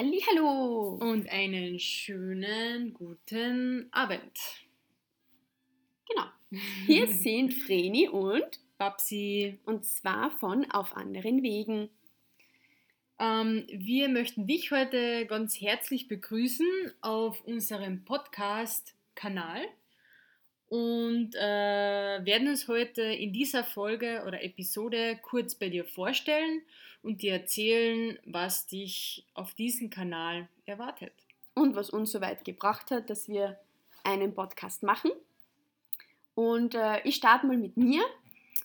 Hallo und einen schönen guten Abend. Genau. Hier sind Vreni und Babsi. Und zwar von Auf anderen Wegen. Ähm, wir möchten dich heute ganz herzlich begrüßen auf unserem Podcast-Kanal und äh, werden uns heute in dieser Folge oder Episode kurz bei dir vorstellen und dir erzählen, was dich auf diesem Kanal erwartet. Und was uns so weit gebracht hat, dass wir einen Podcast machen. Und äh, ich starte mal mit mir.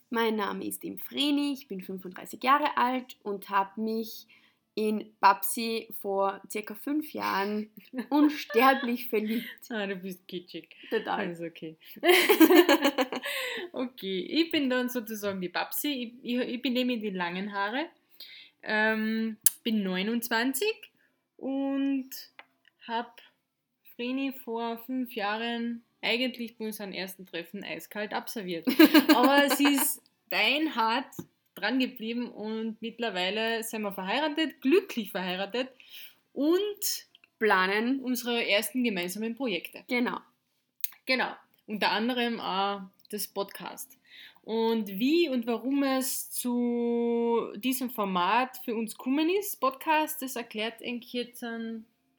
Mein Name ist Imfreni, ich bin 35 Jahre alt und habe mich in Babsi vor circa fünf Jahren unsterblich verliebt. Ah, du bist kitschig. Total. Das ist okay. okay, ich bin dann sozusagen die Babsi. Ich, ich, ich bin nämlich die langen Haare. Ähm, bin 29 und habe Vreni vor fünf Jahren eigentlich bei unserem ersten Treffen eiskalt absolviert. Aber sie ist beinhart dran geblieben und mittlerweile sind wir verheiratet, glücklich verheiratet und planen unsere ersten gemeinsamen Projekte. Genau. Genau. Unter anderem auch das Podcast. Und wie und warum es zu diesem Format für uns gekommen ist, Podcast, das erklärt eigentlich jetzt,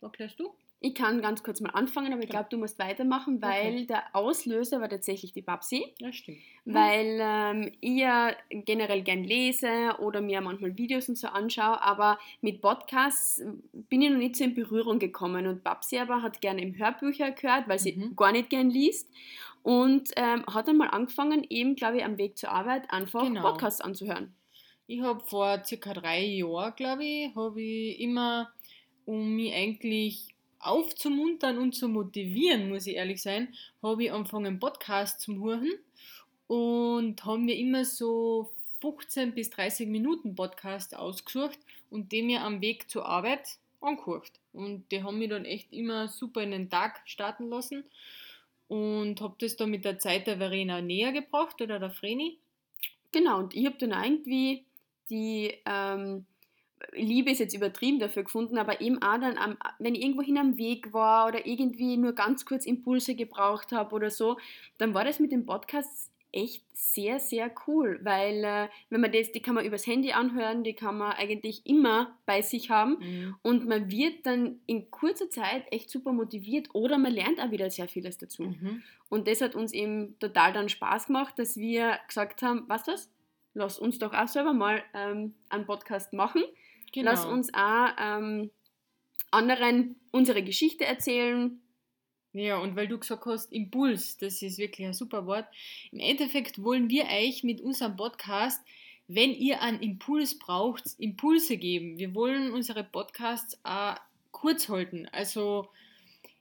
erklärst du? Ich kann ganz kurz mal anfangen, aber ich glaube, du musst weitermachen, weil okay. der Auslöser war tatsächlich die Babsi. Ja, stimmt. Mhm. Weil ähm, ich ja generell gern lese oder mir manchmal Videos und so anschaue, aber mit Podcasts bin ich noch nicht so in Berührung gekommen. Und Babsi aber hat gerne im Hörbücher gehört, weil sie mhm. gar nicht gern liest. Und ähm, hat dann mal angefangen, eben, glaube ich, am Weg zur Arbeit einfach genau. Podcasts anzuhören. Ich habe vor circa drei Jahren, glaube ich, habe ich immer, um mich eigentlich aufzumuntern und zu motivieren, muss ich ehrlich sein, habe ich angefangen, einen Podcast zu hören und haben mir immer so 15 bis 30 Minuten Podcast ausgesucht und den mir am Weg zur Arbeit angehört. Und die haben mich dann echt immer super in den Tag starten lassen und habe das dann mit der Zeit der Verena näher gebracht oder der Vreni. Genau, und ich habe dann irgendwie die ähm, Liebe ist jetzt übertrieben dafür gefunden, aber eben auch dann, am, wenn ich irgendwo hin am Weg war oder irgendwie nur ganz kurz Impulse gebraucht habe oder so, dann war das mit den Podcasts echt sehr, sehr cool, weil äh, wenn man das, die kann man übers Handy anhören, die kann man eigentlich immer bei sich haben mhm. und man wird dann in kurzer Zeit echt super motiviert oder man lernt auch wieder sehr vieles dazu. Mhm. Und das hat uns eben total dann Spaß gemacht, dass wir gesagt haben, was das? Lass uns doch auch selber mal ähm, einen Podcast machen Genau. Lass uns auch ähm, anderen unsere Geschichte erzählen. Ja, und weil du gesagt hast, Impuls, das ist wirklich ein super Wort. Im Endeffekt wollen wir euch mit unserem Podcast, wenn ihr einen Impuls braucht, Impulse geben. Wir wollen unsere Podcasts auch kurz halten. Also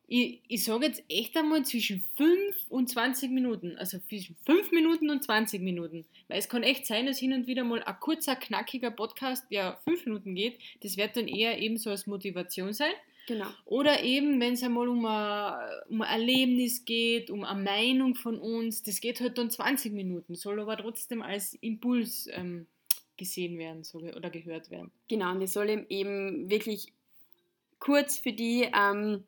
ich, ich sage jetzt echt einmal zwischen 5 und 20 Minuten. Also zwischen 5 Minuten und 20 Minuten. Weil es kann echt sein, dass hin und wieder mal ein kurzer, knackiger Podcast, der 5 Minuten geht, das wird dann eher eben so als Motivation sein. Genau. Oder eben, wenn es einmal um ein, um ein Erlebnis geht, um eine Meinung von uns, das geht halt dann 20 Minuten, soll aber trotzdem als Impuls ähm, gesehen werden so, oder gehört werden. Genau, und es soll eben wirklich kurz für die ähm,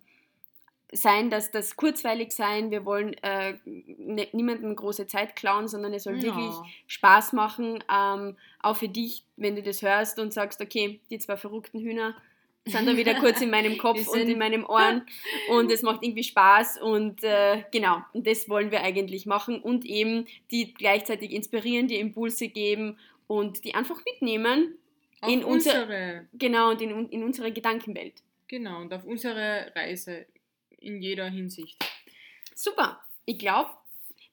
sein, dass das kurzweilig sein. Wir wollen äh, ne, niemandem große Zeit klauen, sondern es soll ja. wirklich Spaß machen. Ähm, auch für dich, wenn du das hörst und sagst, okay, die zwei verrückten Hühner sind da wieder kurz in meinem Kopf und in meinem Ohren und es macht irgendwie Spaß und äh, genau, und das wollen wir eigentlich machen und eben die gleichzeitig inspirieren, die Impulse geben und die einfach mitnehmen auf in unsere, genau und in, in unsere Gedankenwelt. Genau, und auf unsere Reise in jeder Hinsicht. Super. Ich glaube,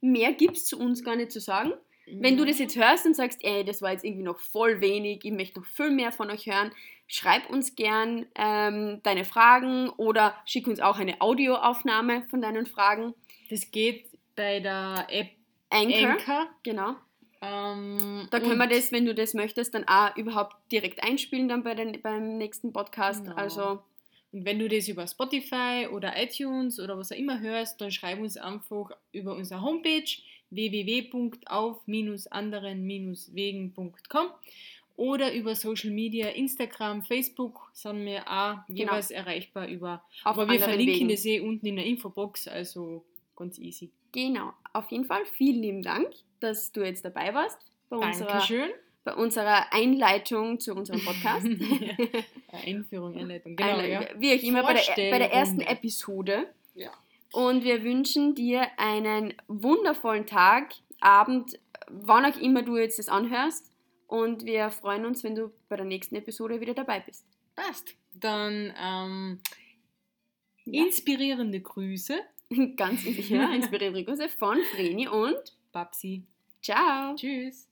mehr gibt es zu uns gar nicht zu sagen. Wenn du das jetzt hörst und sagst, ey, das war jetzt irgendwie noch voll wenig, ich möchte noch viel mehr von euch hören, schreib uns gern ähm, deine Fragen oder schick uns auch eine Audioaufnahme von deinen Fragen. Das geht bei der App Anchor. Anchor. Genau. Ähm, da können wir das, wenn du das möchtest, dann auch überhaupt direkt einspielen dann bei den, beim nächsten Podcast. Genau. Also und wenn du das über Spotify oder iTunes oder was auch immer hörst, dann schreib uns einfach über unsere Homepage www.auf-anderen-wegen.com oder über Social Media, Instagram, Facebook sind wir auch jeweils erreichbar über. Auf Aber wir verlinken Wegen. das eh unten in der Infobox, also ganz easy. Genau, auf jeden Fall vielen lieben Dank, dass du jetzt dabei warst bei unserer, Dankeschön. Bei unserer Einleitung zu unserem Podcast. ja. Einführung, Einleitung, genau, Einle- ja. Wie auch immer, bei der, bei der ersten. Episode. Ja. Und wir wünschen dir einen wundervollen Tag, Abend, wann auch immer du jetzt das anhörst. Und wir freuen uns, wenn du bei der nächsten Episode wieder dabei bist. Passt. Dann ähm, Ja. inspirierende Grüße, Ganz sicher inspirierende Grüße von Vreni und Babsi. ciao. Tschüss.